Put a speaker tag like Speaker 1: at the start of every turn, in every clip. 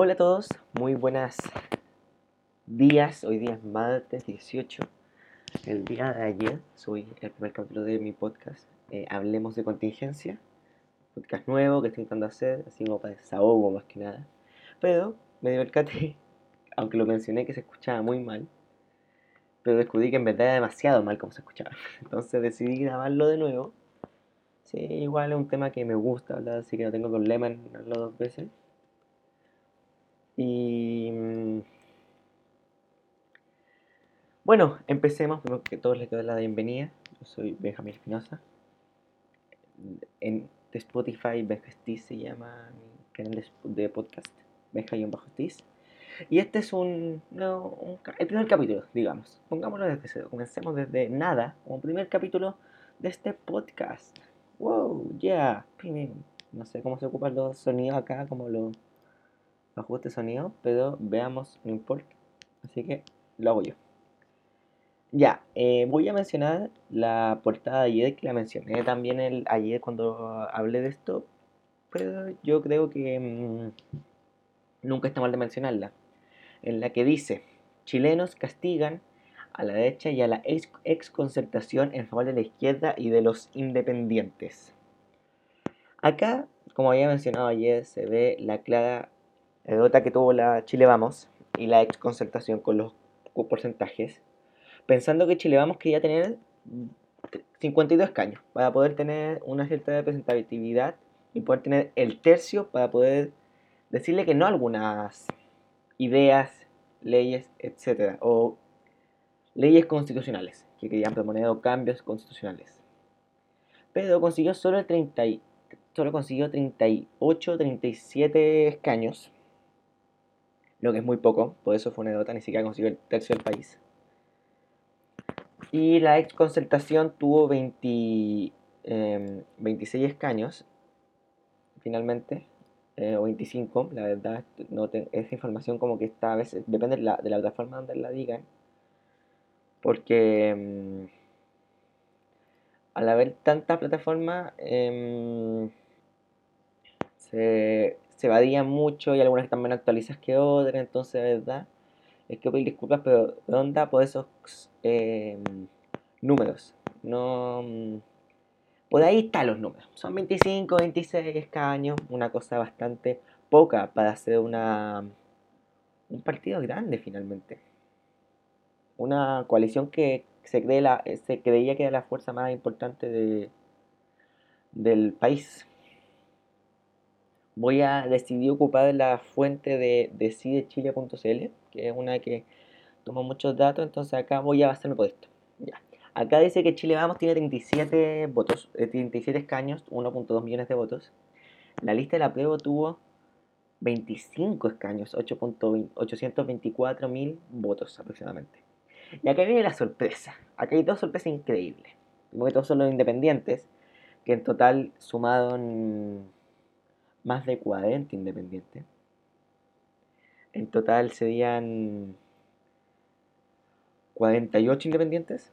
Speaker 1: Hola a todos, muy buenas días. Hoy día es martes 18. El día de ayer subí el primer capítulo de mi podcast. eh, Hablemos de contingencia. Podcast nuevo que estoy intentando hacer, así como para desahogo más que nada. Pero me percaté, aunque lo mencioné que se escuchaba muy mal, pero descubrí que en verdad era demasiado mal como se escuchaba. Entonces decidí grabarlo de nuevo. Sí, igual es un tema que me gusta hablar, así que no tengo problema en hablarlo dos veces. Y mm, bueno, empecemos. Primero que todo les doy la bienvenida. Yo soy Benjamín Espinosa. En Spotify, Benja se llama mi canal de, podcast. Benja-Stiz. Y este es un, el primer capítulo, digamos. Pongámoslo desde cero. Comencemos desde nada, como primer capítulo de este podcast. Wow, yeah. Pim, No sé cómo se ocupan los sonidos acá, como los ajuste sonido, pero veamos, no importa. Así que lo hago yo. Ya, eh, voy a mencionar la portada de ayer, que la mencioné también el, ayer cuando hablé de esto, pero yo creo que mm, nunca está mal de mencionarla. En la que dice, chilenos castigan a la derecha y a la ex, exconcertación en favor de la izquierda y de los independientes. Acá, como había mencionado ayer, se ve la clara derrota que tuvo la Chile Vamos y la ex concertación con los porcentajes, pensando que Chile Vamos quería tener 52 escaños para poder tener una cierta representatividad y poder tener el tercio para poder decirle que no algunas ideas, leyes, etcétera, o leyes constitucionales que querían proponer cambios constitucionales. Pero consiguió solo el 30 y- solo consiguió 38, 37 escaños lo que es muy poco, por eso fue una derrota, ni siquiera consiguió el tercio del país. Y la ex concertación tuvo 20, em, 26 escaños, finalmente, eh, o 25, la verdad, no te- información como que está a veces, depende de la, de la plataforma donde la digan, porque em, al haber tanta plataforma, em, se, se varían mucho y algunas están menos actualizadas que otras, entonces, de verdad, es que pedir disculpas, pero onda por esos eh, números. No. mm, Por ahí están los números. Son 25, 26 escaños, una cosa bastante poca para hacer una un partido grande finalmente. Una coalición que se, cree la, se creía que era la fuerza más importante de, del país voy a decidir ocupar la fuente de decidechile.cl, que es una que toma muchos datos, entonces acá voy a basarme por esto. Ya. Acá dice que Chile Vamos tiene 37 votos, eh, 37 escaños, 1.2 millones de votos. La lista de la prueba tuvo 25 escaños, 8.20 824 mil votos aproximadamente. Y acá viene la sorpresa. Acá hay dos sorpresas increíbles. Primero que todo son los independientes, que en total sumaron más de 40 independientes. En total serían 48 independientes.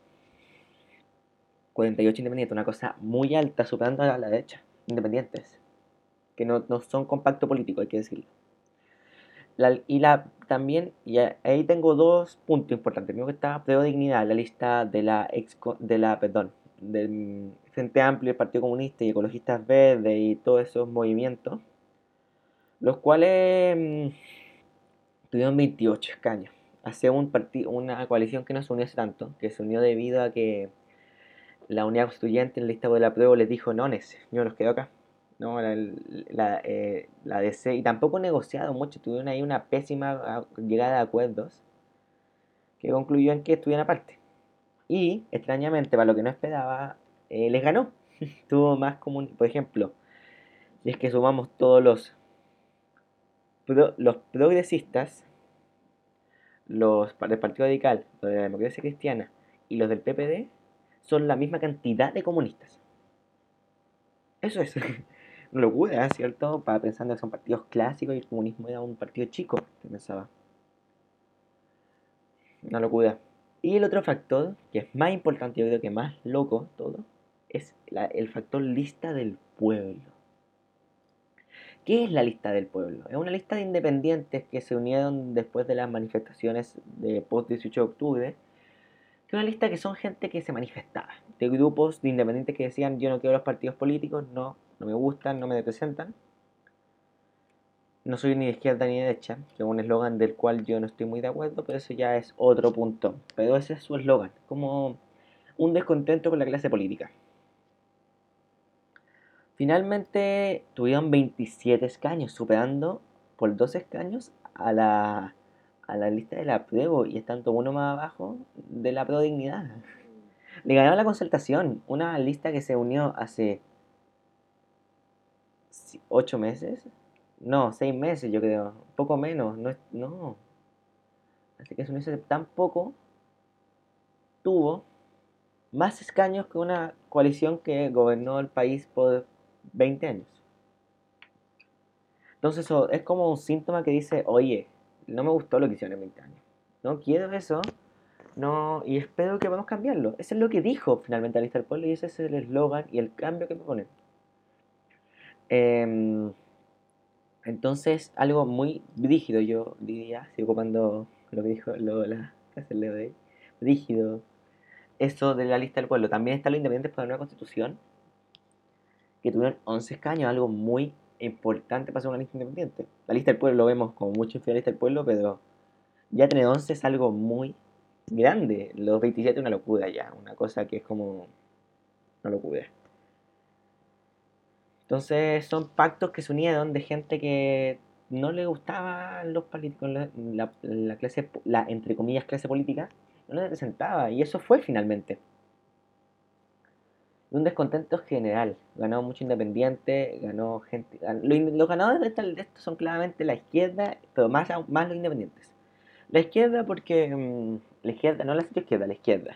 Speaker 1: 48 independientes, una cosa muy alta, superando a la derecha. Independientes. Que no, no son compacto político, hay que decirlo. Y la también, y ahí tengo dos puntos importantes. Primero que está Prueba Dignidad, la lista de la ex, de la, perdón, del Frente Amplio, el Partido Comunista y Ecologistas Verdes y todos esos movimientos, los cuales mm, tuvieron 28 escaños. Hace un una coalición que no se unió tanto, que se unió debido a que la unidad constituyente en la lista de la prueba les dijo no, Nese, yo nos quedo acá. No, la, la, eh, la DC, y tampoco negociado mucho, tuvieron ahí una pésima ah, llegada a acuerdos que concluyó en que estuvieran aparte. Y, extrañamente, para lo que no esperaba, eh, les ganó. Tuvo más común, por ejemplo, si es que sumamos todos los, los progresistas, los del Partido Radical, los de la Democracia Cristiana y los del PPD, son la misma cantidad de comunistas. Eso es una locura, ¿cierto? Para pensando que son partidos clásicos y el comunismo era un partido chico, pensaba. Una locura. Y el otro factor, que es más importante, yo creo que más loco todo, es el factor lista del pueblo. ¿Qué es la lista del pueblo? Es una lista de independientes que se unieron después de las manifestaciones de post 18 de octubre. Que es una lista que son gente que se manifestaba, de grupos de independientes que decían yo no quiero los partidos políticos, no, no me gustan, no me representan. No soy ni de izquierda ni de derecha, que es un eslogan del cual yo no estoy muy de acuerdo, pero eso ya es otro punto. Pero ese es su eslogan, como un descontento con la clase política. Finalmente tuvieron 27 escaños, superando por dos escaños a la, a la lista de la prueba y estando uno más abajo de la pro dignidad. Le ganaron la concertación, una lista que se unió hace 8 meses, no, 6 meses yo creo, poco menos, no, no. Así que se unió tan poco, tuvo más escaños que una coalición que gobernó el país por 20 años. Entonces eso es como un síntoma que dice, oye, no me gustó lo que hicieron en 20 años. No quiero eso. No, y espero que podamos cambiarlo. Eso es lo que dijo finalmente la lista del pueblo y ese es el eslogan y el cambio que proponen. Em, entonces, algo muy rígido, yo diría, sigo ocupando lo que dijo lo, la Leo de rígido, eso de la lista del pueblo. También está lo independiente por la nueva constitución, que tuvieron 11 escaños, algo muy importante para ser una lista independiente. La lista del pueblo lo vemos como mucho inferior la lista del pueblo, pero ya tener 11 es algo muy grande. Los 27 es una locura ya, una cosa que es como una locura. Entonces son pactos que se unieron de gente que no le gustaban los políticos, la, la clase, la entre comillas clase política, no le representaba y eso fue finalmente un descontento general. Ganó mucho independiente, ganó gente. los ganadores de esto, son claramente la izquierda, pero más, más los independientes. La izquierda, porque. Mm, la izquierda, no la izquierda, la izquierda.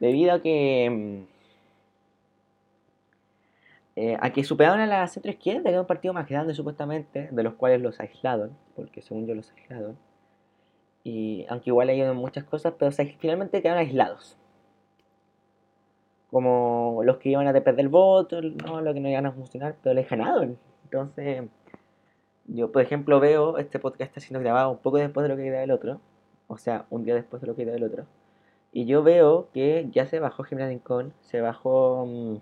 Speaker 1: Debido a que. Mm, eh, a que superaron a la centro izquierda, que era un partido más grande supuestamente, de los cuales los aislaron, porque según yo los aislaron. Y aunque igual hay muchas cosas, pero finalmente quedaron aislados como los que iban a perder el voto, no, lo que no iban a funcionar, pero les ganaron. Entonces, yo por ejemplo veo este podcast está siendo grabado un poco después de lo que grabé el otro, o sea, un día después de lo que grabé el otro, y yo veo que ya se bajó Jimena Rincón, se bajó um,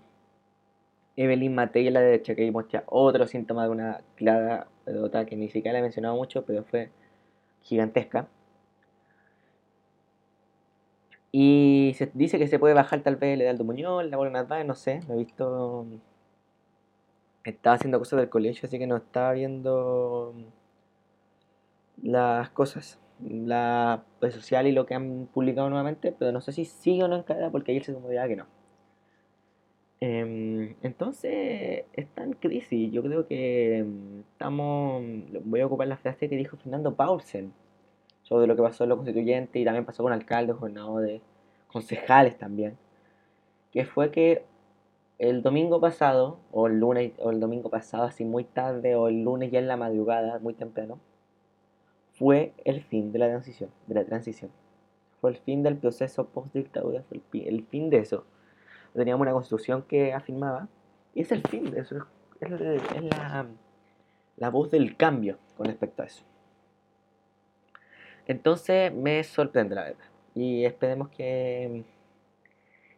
Speaker 1: Evelyn Matei la derecha, que ya otro síntoma de una clara pelota que ni siquiera le he mencionado mucho, pero fue gigantesca. Y se dice que se puede bajar tal vez el Edaldo Muñoz, la Bola Narváez, no sé, lo he visto. Estaba haciendo cosas del colegio, así que no estaba viendo las cosas, la red social y lo que han publicado nuevamente, pero no sé si sigue o no en cadena porque ayer se comunicaba que no. Em, entonces, está en crisis. Yo creo que em, estamos. Voy a ocupar la frase que dijo Fernando Paulsen sobre lo que pasó en los constituyentes y también pasó con alcaldes, gobernadores, concejales también, que fue que el domingo pasado, o el lunes, o el domingo pasado, así muy tarde, o el lunes ya en la madrugada, muy temprano, fue el fin de la transición, de la transición. Fue el fin del proceso post-dictadura, fue el, fin de eso. Teníamos una constitución que afirmaba, y es el fin de eso, es, la, la voz del cambio con respecto a eso. Entonces me sorprende la verdad. Y esperemos que,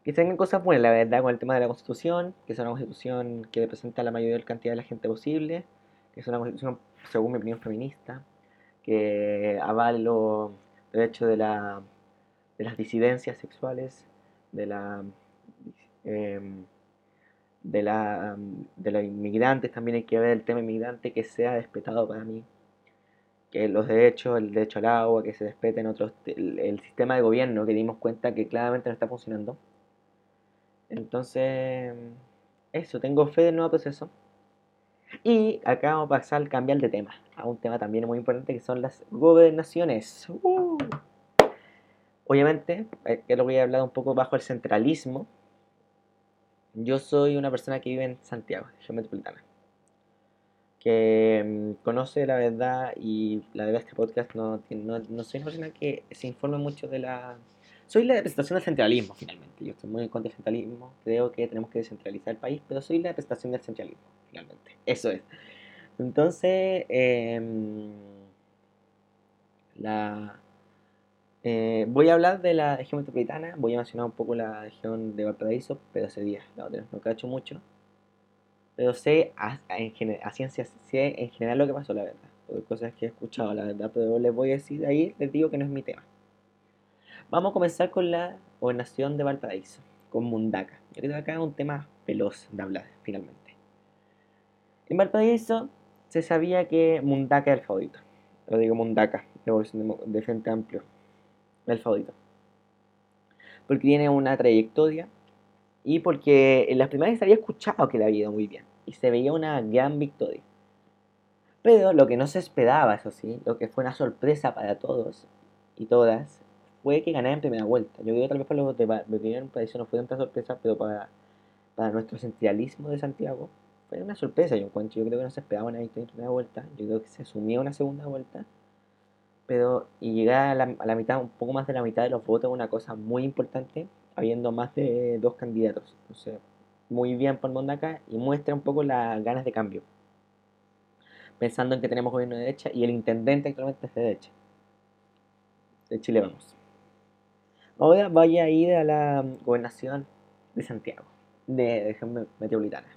Speaker 1: que tengan cosas buenas, la verdad, con el tema de la constitución, que sea una constitución que representa a la mayor cantidad de la gente posible, que sea una constitución, según mi opinión, feminista, que avale los derechos de, la, de las disidencias sexuales, de la... Em, de la de los inmigrantes también hay que ver el tema inmigrante que sea respetado para mí que los derechos, el derecho al agua, que se respeten otros, el, sistema de gobierno, que dimos cuenta que claramente no está funcionando. Entonces, eso, tengo fe del nuevo proceso. Y acá vamos a pasar al cambiar de tema, a un tema también muy importante que son las gobernaciones. Uh. Obviamente, eh, que lo voy a hablar un poco bajo el centralismo. Yo soy una persona que vive en Santiago, región metropolitana que mm, conoce la verdad y la verdad este podcast no, no, no soy una persona que se informe mucho de la... Soy la representación del centralismo finalmente, yo estoy muy en contra del centralismo, creo que tenemos que descentralizar el país, pero soy la representación del centralismo finalmente, eso es. Entonces, em, la, eh, voy a hablar de la región metropolitana, voy a mencionar un poco la región de Valparaíso, pero ese día, otra no cacho mucho. Pero sé a, en a ciencia, sé en general lo que pasó, la verdad. Por cosas que he escuchado, la verdad, pero les voy a decir ahí, les digo que no es mi tema. Vamos a comenzar con la gobernación de Valparaíso, con Mundaca. Yo creo que acá es un tema veloz de hablar, finalmente. En Valparaíso se sabía que Mundaca era el favorito. Lo digo Mundaca, Revolución de Frente Amplio el favorito. Porque tiene una trayectoria y porque en las primarias había escuchado que le había ido muy bien y se veía una gran victoria. Pero lo que no se esperaba, eso sí, lo que fue una sorpresa para todos y todas, fue que ganara en primera vuelta. Yo creo que tal vez para los de Valparaíso no fue tanta sorpresa, pero para, para nuestro centralismo de Santiago fue una sorpresa, yo. Yo creo que no se esperaba una victoria en primera vuelta, yo creo que se asumía una segunda vuelta pero y llegar a la, mitad, un poco más de la mitad de los votos es una cosa muy importante, habiendo más de dos candidatos. Entonces, muy bien por Mondaca y muestra un poco las ganas de cambio. Pensando en que tenemos gobierno de derecha y el intendente actualmente es de derecha. De Chile vamos. Ahora vaya a ir a la gobernación de Santiago, de región metropolitana.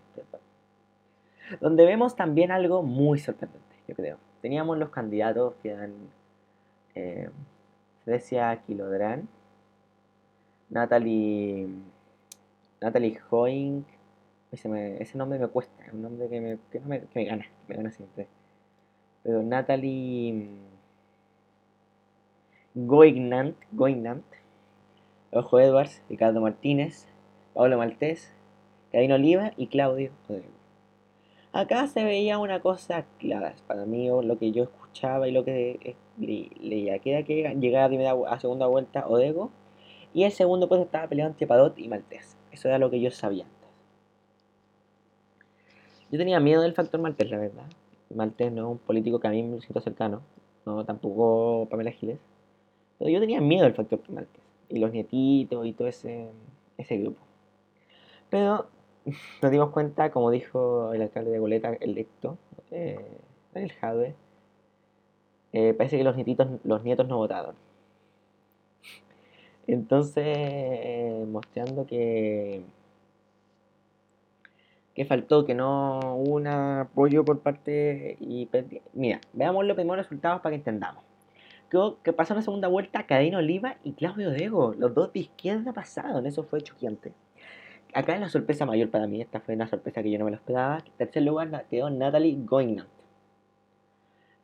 Speaker 1: Donde vemos también algo muy sorprendente, yo creo. Teníamos los candidatos que eran eh, Frecia Kilodran, Natalie, Natalie Hoing, ese, nombre me cuesta, es un nombre que me, que, me, que me gana, me gana siempre. Pero Natalie Goignant, Goignant, Ojo Edwards, Ricardo Martínez, Pablo Maltés, Cadino Oliva y Claudio Acá se veía una cosa clara, para mí lo que yo escuchaba y lo que leía, que era que llegaba a, segunda vuelta Odego y el segundo pues estaba peleando entre Padot y Maltés. Eso era lo que yo sabía antes. Yo tenía miedo del factor Maltés, la verdad. Maltés no es un político que a mí me siento cercano, no tampoco Pamela Giles, pero yo tenía miedo del factor Maltés y los nietitos y todo ese, ese grupo. Pero nos dimos cuenta, como dijo el alcalde de Goleta electo, eh, el Jadwe, eh, parece que los nietitos, los nietos no votaron. Entonces, eh, mostrando que que faltó, que no hubo un apoyo por parte y mira, veamos los primeros resultados para que entendamos. Creo que pasó la segunda vuelta Cadena Oliva y Claudio Dego, los dos de izquierda pasaron, eso fue choqueante acá es la sorpresa mayor para mí, esta fue una sorpresa que yo no me lo esperaba. En tercer lugar quedó Natalie Goinant.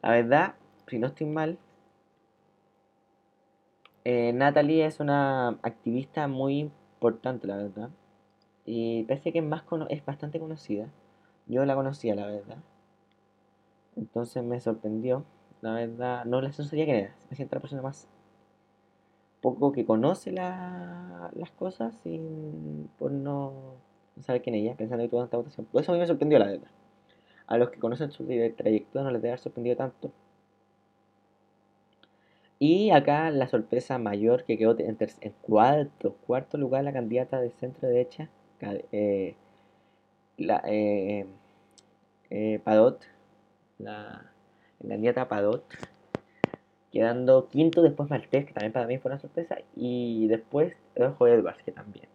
Speaker 1: La verdad, si no estoy mal, eh, Natalie es una activista muy importante, la verdad. Y parece que es, más es bastante conocida. Yo la conocía, la verdad. Entonces me sorprendió. La verdad, no la sabía que era. Me siento la persona más poco que conoce las cosas sin, por no, saber quién ella, pensando que tuvo tanta votación. Por eso a mí me sorprendió la verdad. A los que conocen su trayectoria no les debe haber sorprendido tanto. Y acá la sorpresa mayor que quedó en, cuarto, cuarto lugar la candidata de centro derecha, eh, la, eh, eh, Padot, la, candidata Padot, quedando quinto después Maltés, que también para mí fue una sorpresa, y después Edwards, que también.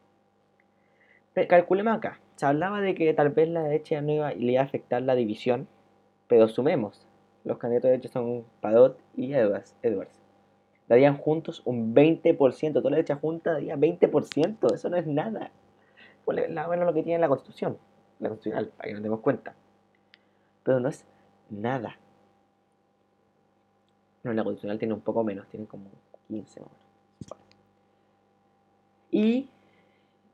Speaker 1: calculemos acá, se hablaba de que tal vez la derecha no iba, le iba a afectar la división, pero sumemos, los candidatos de derecha son Padot y Edwards, Edwards. Darían juntos un 20%, toda la derecha junta daría 20%, eso no es nada. Bueno, lo que tiene la constitución, la constitucional, para que nos demos cuenta. Pero no es nada. No, la constitucional tiene un poco menos, tiene como 15 o Y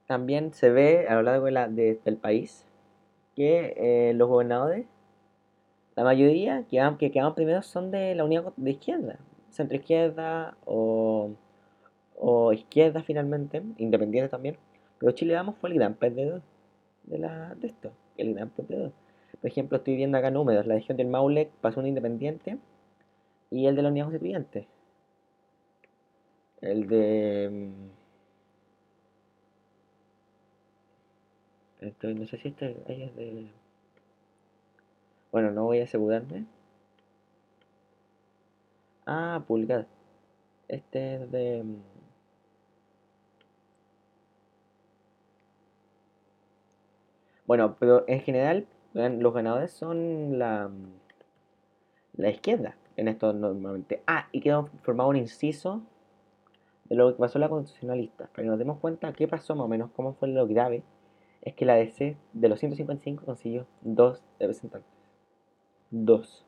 Speaker 1: también se ve a lo largo del país que eh, los gobernadores, la mayoría que, que quedan primero son de la unidad de izquierda, centro izquierda o, o izquierda finalmente, independiente también. Pero Chile Vamos fue el gran perdedor de, la, de esto, el gran perdedor. Por ejemplo, estoy viendo acá números, la región del Maule pasó un independiente y el de la unidad constituyente. El de. Mm, no sé si este es de. Bueno, no voy a asegurarme. Ah, pulgar. Este es de... Mm, bueno, pero en general los ganadores son la, mm, la izquierda en esto normalmente. Ah, y quedó formado un inciso de lo que pasó en la constitucionalista. Para que nos demos cuenta qué pasó más o menos, cómo fue lo grave, es que la DC de los 155 consiguió dos representantes. Dos.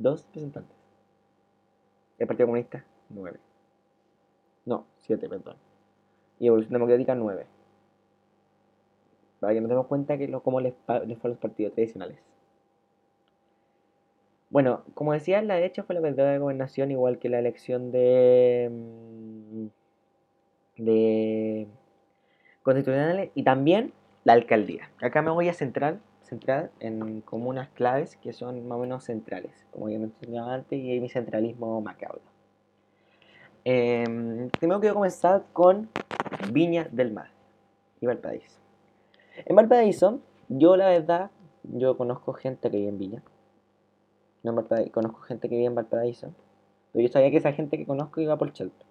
Speaker 1: Dos representantes. El Partido Comunista, nueve. No, siete, perdón. Y Evolución Democrática, nueve. Para que nos demos cuenta que lo, cómo les, les fue a los partidos tradicionales. Bueno, como decía, la derecha fue la perdedora de gobernación, igual que la elección de. Mm, de. constitucionales y también la alcaldía. Acá me voy a centrar, centrar en comunas claves que son más o menos centrales, como ya mencionaba antes, y mi centralismo macabro. Eh, primero quiero comenzar con Viña del Mar y Valparaíso. En Valparaíso, yo la verdad, yo conozco gente que vive en Viña no conozco gente que vive en Valparaíso. Pero yo sabía que esa gente que conozco iba por Chalto.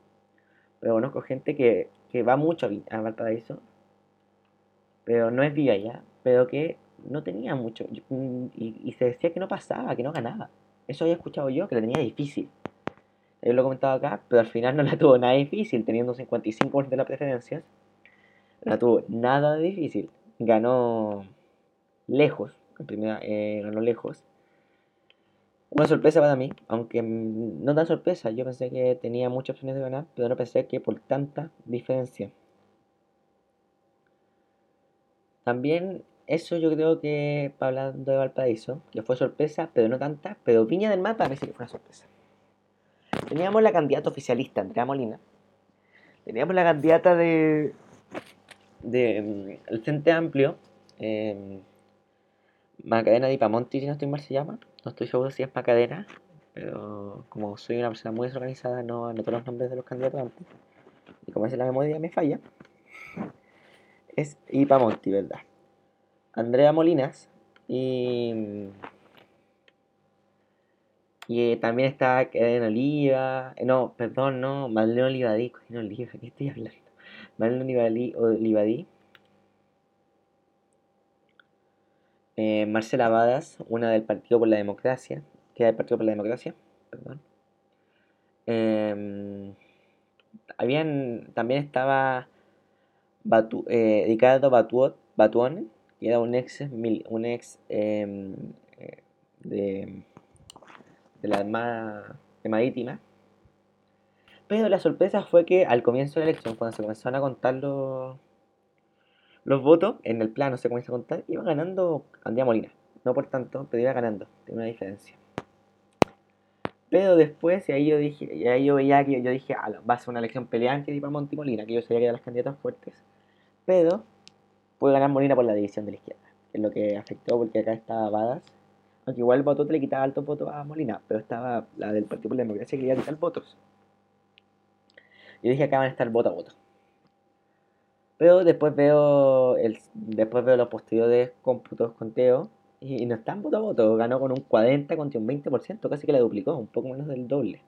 Speaker 1: Pero conozco gente que, va mucho a, Valparaíso. Pero no es viva allá. Pero que no tenía mucho. Mm, y, se decía que no pasaba, que no ganaba. Eso había escuchado yo, que la tenía difícil. Yo lo he comentado acá, pero al final no la tuvo nada difícil, teniendo 55% de las preferencias. La tuvo nada difícil. Ganó lejos, en primera, eh, ganó lejos. Una sorpresa para mí, aunque no tan sorpresa, yo pensé que tenía muchas opciones de ganar, pero no pensé que por tanta diferencia. También eso yo creo que, hablando de Valparaíso, que fue sorpresa, pero no tanta, pero Viña del Mar parece que fue una sorpresa. Teníamos la candidata oficialista, Andrea Molina. Teníamos la candidata de, de mm, el Frente Amplio, eh, Macarena Di Pamonti, si no estoy mal se llama. No estoy seguro si es Macarena, pero como soy una persona muy desorganizada, no anoto los nombres de los candidatos antes. Y como es la memoria me falla, es Ipamonti, ¿verdad? Andrea Molinas y. Y eh, también está en Oliva. Eh, no, perdón, no. Marlene Olivadí. Oliva, ¿qué estoy hablando? Marlene Olivadí Eh, Marcela Badas, una del Partido por la Democracia, que era del Partido por la Democracia, perdón. Em, habían, también estaba eh, Ricardo Batuón, que era un ex, un ex em, eh, de, de la Armada Marítima. Pero la sorpresa fue que al comienzo de la elección, cuando se comenzaron a contar los, los votos en el plano se comienza a contar, iba ganando Andrea Molina. No por tanto, pero iba ganando. Tiene una diferencia. Pero después, y ahí yo dije, y yo veía que yo dije, va a ser una elección peleante para Monti Molina, que yo sabía que eran las candidatas fuertes. Pero puede ganar Molina por la división de la izquierda, que es lo que afectó porque acá estaba Badas. Aunque igual el voto le quitaba altos votos a Molina, pero estaba la del Partido por la Democracia que quería quitar votos. Yo dije acá van a estar voto a voto. Pero después veo el, después veo los posteriores cómputos, conteos, y, no están voto a voto. Ganó con un 40 contra un 20%, casi que la duplicó, un poco menos del doble.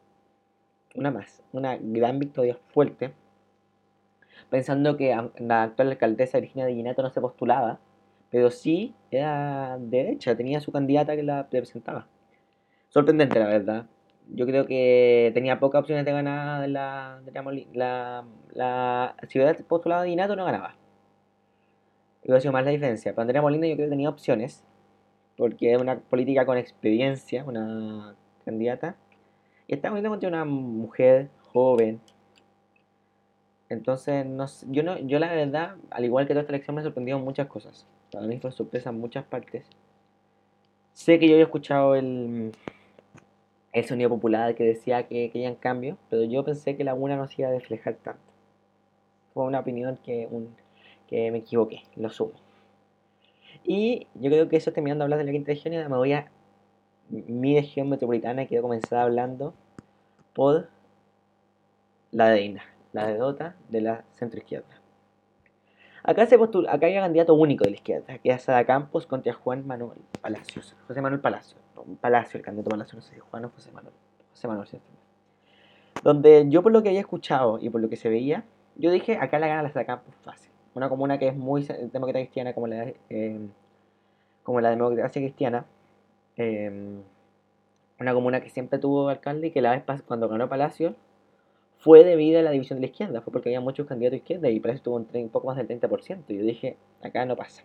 Speaker 1: Una más, una gran victoria fuerte. Pensando que la actual alcaldesa Virginia de Ginato no se postulaba, pero sí era derecha, tenía su candidata que la representaba. Sorprendente, la verdad yo creo que tenía pocas opciones de ganar la, la, la, si hubiera postulado de Inato no ganaba. Hubiera sido más la diferencia. Para Andrea Molina yo creo que tenía opciones, porque es una política con experiencia, una candidata. Y está muy contra una mujer joven. Entonces, no, yo, no, yo la verdad, al igual que toda esta elección, me sorprendido muchas cosas. Para mí fue sorpresa en muchas partes. Sé que yo había escuchado el, el sonido popular que decía que querían cambios, pero yo pensé que la una no se iba a reflejar tanto. Fue una opinión que, un, que me equivoqué, lo sumo. Y yo creo que eso terminando de hablar de la quinta región, me voy a mi región metropolitana y quiero comenzar hablando por la reina, la derrota de la centro izquierda. Acá se postula, acá hay un candidato único de la izquierda, que es Ada Campos contra Juan Manuel Palacios. José Manuel Palacio. Palacio, el candidato Palacio, no sé si Juan o José Manuel. José Manuel, ¿cierto? Donde yo por lo que había escuchado y por lo que se veía, yo dije, acá la gana la Ada Campos fácil. Una comuna que es muy democrática cristiana como la, eh, como la democracia cristiana. Eh, una comuna que siempre tuvo alcalde y que la vez cuando ganó Palacio fue debido a la división de la izquierda, fue porque había muchos candidatos de izquierda y Palacio tuvo un, poco más del 30%. Y yo dije, acá no pasa.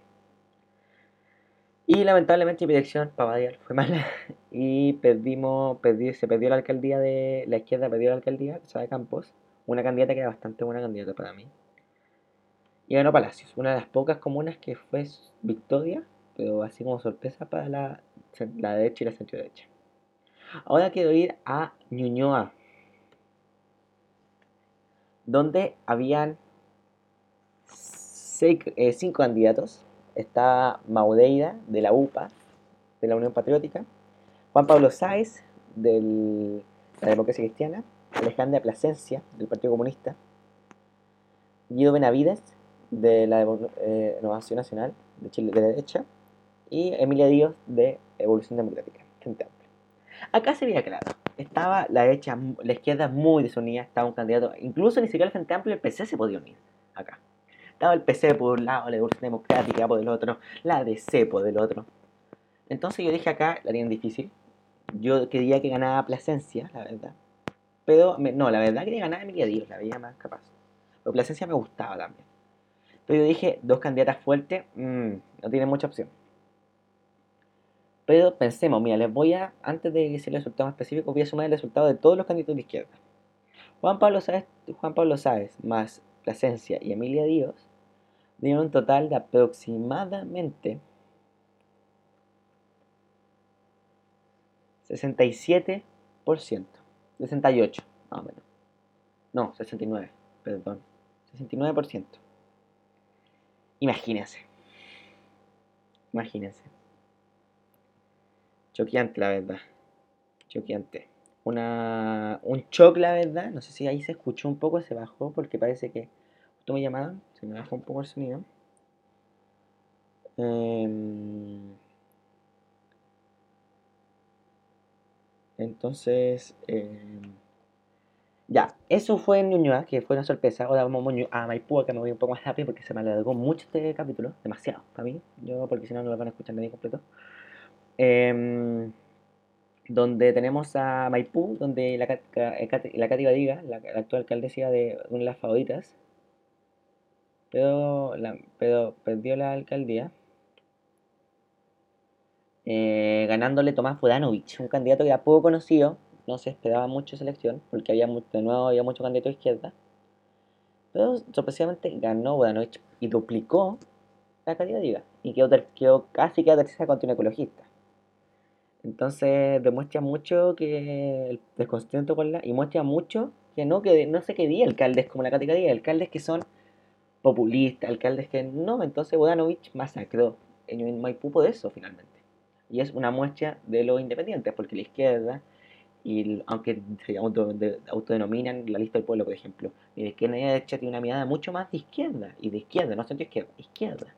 Speaker 1: Y lamentablemente mi dirección, Pavadial, fue mala y perdimos, se perdió la alcaldía de la izquierda, perdió la alcaldía, de Campos, una candidata que era bastante buena candidata para mí. Y ganó Palacios, una de las pocas comunas que fue victoria, pero así como sorpresa para la, la derecha y la centro derecha. Ahora quiero ir a Ñuñoa, donde habían eh, cinco candidatos. Está Maudeida, de la UPA, de la Unión Patriótica, Juan Pablo Sáez, de la Democracia Cristiana, Alejandra Plasencia, del Partido Comunista, Guido Benavides, de la eh, Nacional, de Chile de la derecha, y Emilia Díaz, de Evolución Democrática, Acá se veía claro. Estaba la derecha, la izquierda muy desunida, estaba un candidato, incluso ni siquiera el Frente Amplio el PC se podía unir acá. Estaba el PC por un lado, la Evolución Democrática por el otro, la DC por el otro. Entonces yo dije acá, la tienen difícil. Yo quería que ganara Plasencia, la verdad. Pero, no, la verdad quería ganar Emilia Díaz, la veía más capaz. Pero Plasencia me gustaba también. Pero yo dije, dos candidatas fuertes, mmm, no tienen mucha opción. Pero pensemos, mira, les voy a, antes de decir el resultado específico, voy a sumar el resultado de todos los candidatos de izquierda. Juan Pablo Sáez, Juan Pablo Sáez más Plasencia y Emilia Díaz dieron un total de aproximadamente 67%, 68, más o menos. No, 69, perdón, 69%. Imagínense. Imagínense. Choqueante, la verdad. Choqueante. Una, un shock, la verdad. No sé si ahí se escuchó un poco, se bajó, porque parece que justo me se me bajó un poco el sonido. Em, entonces, em, ya, eso fue en Ñuñoa, que fue una sorpresa. Ahora vamos a Maipú, que me voy un poco más rápido porque se me alargó mucho este capítulo, demasiado para mí, yo porque si no no lo van a escuchar nadie completo. Em, donde tenemos a Maipú, donde la, la Katy Badiga, la, actual alcaldesa de una de las favoritas, pero, la, pero perdió la alcaldía, eh, ganándole Tomás Fudanovich, un candidato que era poco conocido, no se esperaba mucho esa elección, porque había de nuevo había muchos candidatos de izquierda, pero sorpresivamente ganó Fudanovich y duplicó la Katy Badiga, y quedó, quedó casi quedó tercera contra un ecologista. Entonces demuestra mucho que el descontento con la. y muestra mucho que no, que no se quería alcaldes como la categoría, alcaldes que son populistas, alcaldes que no. Entonces Bodanovich masacró en Maipú por eso finalmente. Y es una muestra de los independientes, porque la izquierda, y aunque se autodenominan la lista del pueblo, por ejemplo, y la izquierda y derecha tiene una mirada mucho más de izquierda, y de izquierda, no centro izquierda, izquierda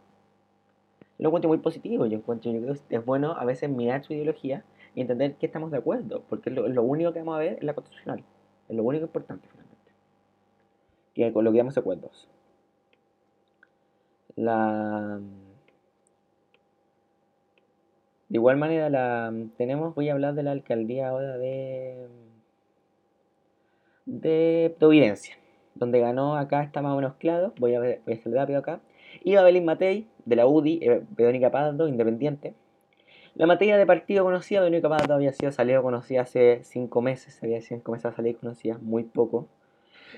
Speaker 1: lo encuentro muy positivo. Yo encuentro, yo creo que es bueno a veces mirar su ideología y entender que estamos de acuerdo, porque lo, lo único que vamos a ver es la constitucional. Es lo único importante finalmente. Que con lo que damos acuerdos. La. De igual manera, la tenemos, voy a hablar de la alcaldía ahora de. de Providencia, donde ganó acá está más o menos claro. Voy a, ver, voy a hacer rápido acá. Iba Belín Matei, de la UDI, eh, Verónica Pardo, independiente. La materia de partido conocida, Verónica Pardo había sido salido conocida hace 5 meses, había sido comenzado a salir conocida muy poco.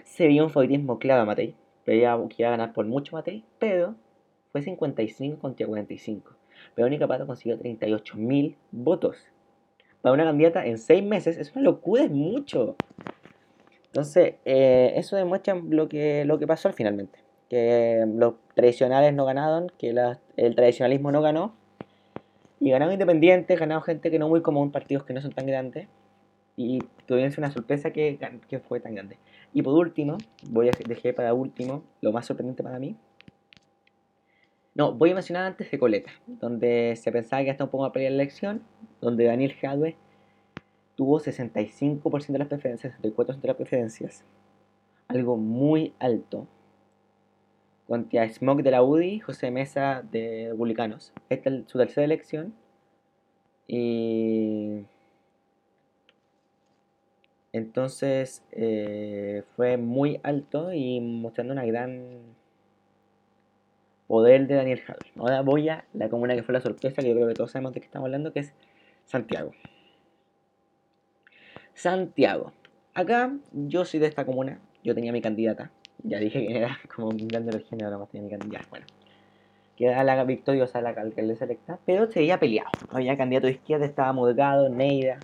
Speaker 1: Se vio un favoritismo claro a Matei, veía que iba a ganar por mucho Matei, pero fue 55 contra 45. Verónica Pardo consiguió 38.000 votos. Para una candidata en 6 meses, es una locura, es mucho. Entonces, eh, eso demuestra lo que, lo que pasó finalmente que los tradicionales no ganaron, que el tradicionalismo no ganó. Y ganaron independientes, ganaron gente que no muy común, partidos que no son tan grandes. Y tuvieron una sorpresa que, que fue tan grande. Y por último, voy a dejar para último, lo más sorprendente para mí, No, voy a mencionar antes de Coleta, donde se pensaba que hasta un poco a pelear la elección, donde Daniel Jadwe tuvo 65% de las preferencias, 64% de las preferencias, algo muy alto. Contra Smoke de la UDI, José Mesa de Republicanos. Esta es su tercera elección. Y entonces eh, fue muy alto y mostrando una gran poder de Daniel Javier. Ahora voy a la comuna que fue la sorpresa, que yo creo que todos sabemos de qué estamos hablando, que es Santiago. Santiago. Acá yo soy de esta comuna, yo tenía mi candidata. Ya dije que era como dando el género, ahora más mi candidata. Bueno, queda la victoriosa la alcaldesa electa, pero se había peleado. Había candidato de izquierda, estaba Morgado, Neida,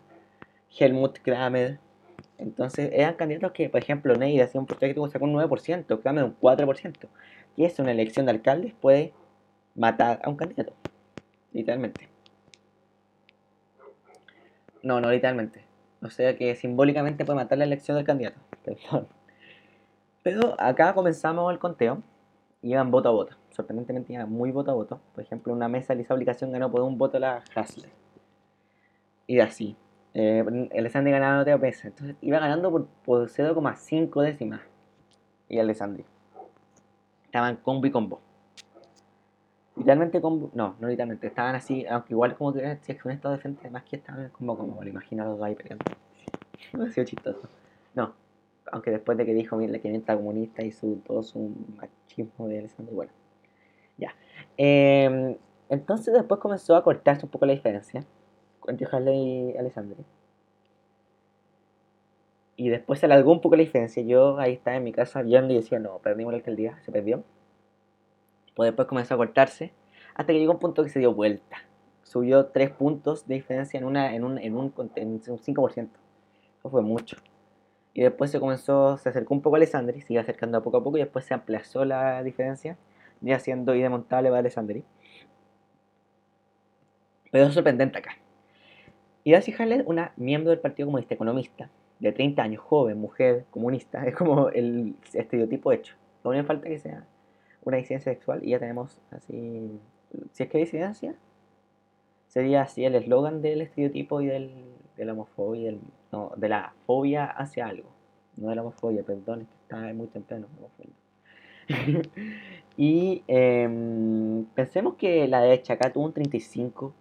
Speaker 1: Helmut Kramer. Entonces eran candidatos que, por ejemplo, Neida hacía un proyecto que sacó un 9%, Kramer un 4%. Y es una elección de alcaldes puede matar a un candidato. Literalmente. No, no literalmente. O sea que simbólicamente puede matar la elección del candidato. Perdón. Pero acá comenzamos el conteo. Iban voto a voto. Sorprendentemente iban muy voto a voto. Por ejemplo, una mesa de esa aplicación ganó por un voto la Hasler. Y así. Eh, Alessandri ganaba otra mesa. Entonces iba ganando por, por 0,5 décimas. Y Alessandri. Estaban combo y combo. Literalmente combo. No, no literalmente. Estaban así. Aunque igual como que si es que un estado de frente, además que estaban como como. Me imagino los dos ahí peleando. Ha sido chistoso. No, aunque después de que dijo mira, que mienta comunista y su, todo su machismo de Alessandro, bueno, ya. Eh, entonces después comenzó a cortarse un poco la diferencia entre Harley y Alessandro. Y después se alargó un poco la diferencia. Yo ahí estaba en mi casa viendo y decía, no, perdimos la alcaldía, se perdió. Pues después comenzó a cortarse, hasta que llegó un punto que se dio vuelta. Subió 3 puntos de diferencia en, una, en, un, en, un, en un 5%. Eso fue mucho. Y después se comenzó, se acercó un poco a Alessandri, sigue acercando a poco a poco y después se amplió la diferencia, ya siendo idemontable para Alessandri. Pero es sorprendente acá. Y Darcy Harlet, una miembro del Partido Comunista Economista, de 30 años, joven, mujer, comunista, es como el estereotipo hecho. Lo único que falta que sea una disidencia sexual y ya tenemos así, si es que disidencia, sería así el eslogan del estereotipo y del, de la homofobia y del no, de la fobia hacia algo. No de la homofobia, perdón, es que está muy temprano. y eh, pensemos que la derecha acá tuvo un 35%.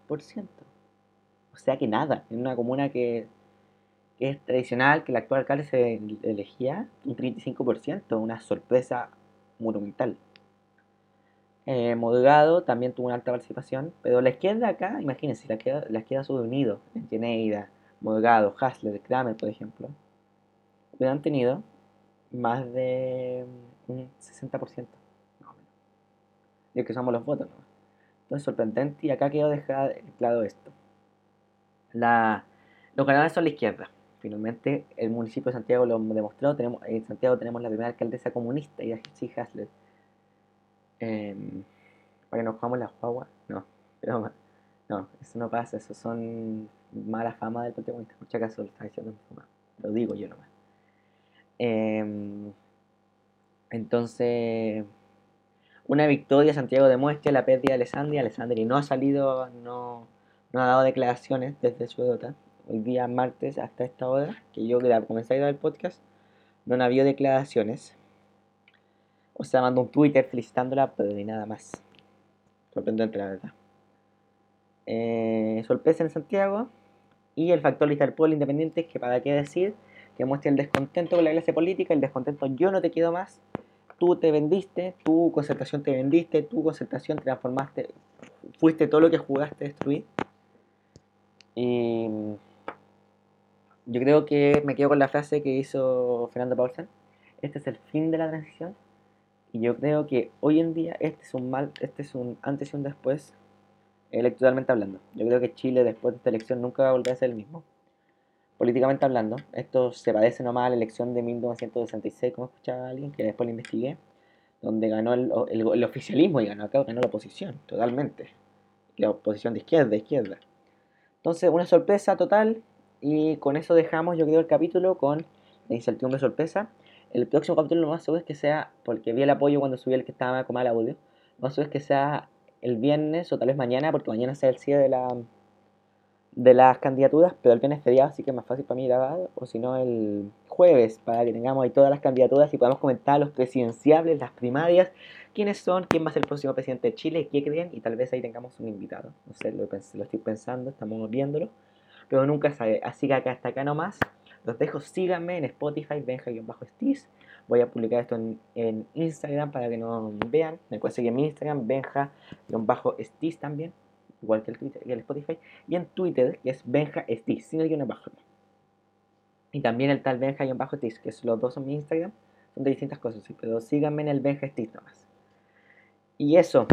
Speaker 1: O sea que nada, en una comuna que, es tradicional, que el actual alcalde se elegía, un 35%, una sorpresa monumental. Eh, Modgado también tuvo una alta participación, pero la izquierda acá, imagínense, la izquierda, la izquierda subunido, en Geneida, Morgado, Hasler, Kramer, por ejemplo, hubieran tenido más de un 60%. No, Y que somos los votos, ¿no? Entonces, sorprendente. Y acá quiero dejar claro esto. La, los ganadores son la izquierda. Finalmente, el municipio de Santiago lo demostró. Tenemos, en Santiago tenemos la primera alcaldesa comunista, sí, Hasler. Em, para que nos jugamos la guagua. No, pero no, eso no pasa. Eso son mala fama del Partido Comunista. Por acaso lo está diciendo Lo digo yo nomás. Em, entonces, una victoria, Santiago demuestra la pérdida de Alessandri. Alessandri no ha salido, no, no ha dado declaraciones desde su derrota. Hoy día, martes, hasta esta hora, que yo comencé a grabar el podcast, no ha habido declaraciones. O sea, mandó un Twitter felicitándola, pero ni nada más. Sorprendente, la verdad. Eh, sorpresa en Santiago. Y el factor lista del pueblo independiente, que para qué decir, que muestra el descontento con la clase política, el descontento yo no te quiero más, tú te vendiste, tu concertación te vendiste, tu concertación te transformaste, fuiste todo lo que jugaste a destruir. Y yo creo que me quedo con la frase que hizo Fernando Paulsen, este es el fin de la transición. Y yo creo que hoy en día este es un mal, este es un antes y un después electoralmente hablando. Yo creo que Chile después de esta elección nunca va a volver a ser el mismo. Políticamente hablando, esto se parece nomás a la elección de 1966, como escuchaba alguien, que después lo investigué, donde ganó el, oficialismo y ganó acá, ganó la oposición, totalmente. La oposición de izquierda, de izquierda. Entonces, una sorpresa total, y con eso dejamos, yo creo, el capítulo con la incertidumbre sorpresa. El próximo capítulo lo más seguro es que sea, porque vi el apoyo cuando subí el que estaba con mal audio, lo más seguro es que sea el viernes o tal vez mañana, porque mañana sea el cierre de la de las candidaturas, pero el viernes feriado, así que es más fácil para mí grabar, o si no el jueves, para que tengamos ahí todas las candidaturas y podamos comentar los presidenciables, las primarias, quiénes son, quién va a ser el próximo presidente de Chile, qué creen, y tal vez ahí tengamos un invitado. No sé, lo, lo estoy pensando, estamos viéndolo, pero nunca sabe. Así que acá hasta acá nomás. Los dejo, síganme en Spotify, benja-stis. Voy a publicar esto en, Instagram para que no vean. Me pueden seguir en mi Instagram, benja-stis también igual que el, Twitter, y el Spotify, y en Twitter, que es Benja Stis, sin el guion abajo. Y también el tal Benja-Stis, que los dos son mi Instagram, son de distintas cosas, pero síganme en el Benja Stis nomás. Y eso,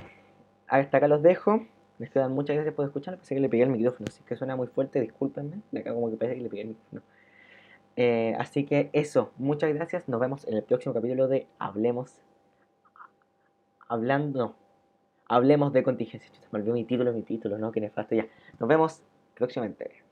Speaker 1: hasta acá los dejo. Les quedan muchas gracias por escuchar. Pensé que le pegué el micrófono, así que suena muy fuerte, discúlpenme. De acá como que parece que le pegué el micrófono. Eh, así que eso, muchas gracias. Nos vemos en el próximo capítulo de Hablemos. Hablando, Hablemos de contingencia. Me olvidó mi título, mi título, ¿no? Que nefasto ya. Nos vemos próximamente.